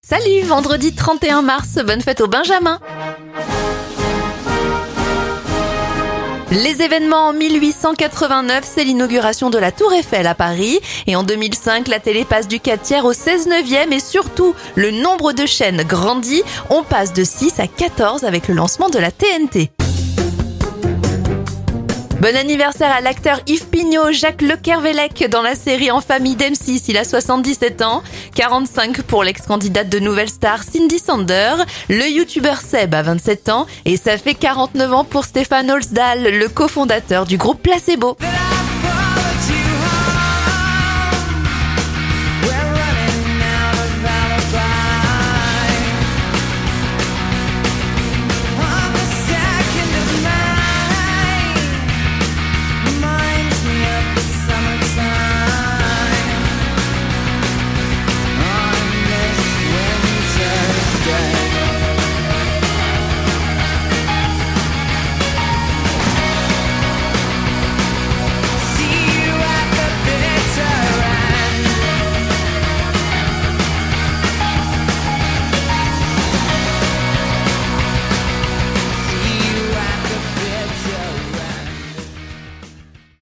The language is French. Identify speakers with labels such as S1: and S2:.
S1: Salut, vendredi 31 mars, bonne fête au Benjamin Les événements en 1889, c'est l'inauguration de la Tour Eiffel à Paris. Et en 2005, la télé passe du 4 tiers au 16 neuvième et surtout, le nombre de chaînes grandit. On passe de 6 à 14 avec le lancement de la TNT. Bon anniversaire à l'acteur Yves Pignot, Jacques Lekervelec dans la série En famille d'M6. Il a 77 ans, 45 pour l'ex-candidate de Nouvelle Star Cindy Sander, le youtubeur Seb a 27 ans et ça fait 49 ans pour Stéphane Holsdal, le cofondateur du groupe Placebo.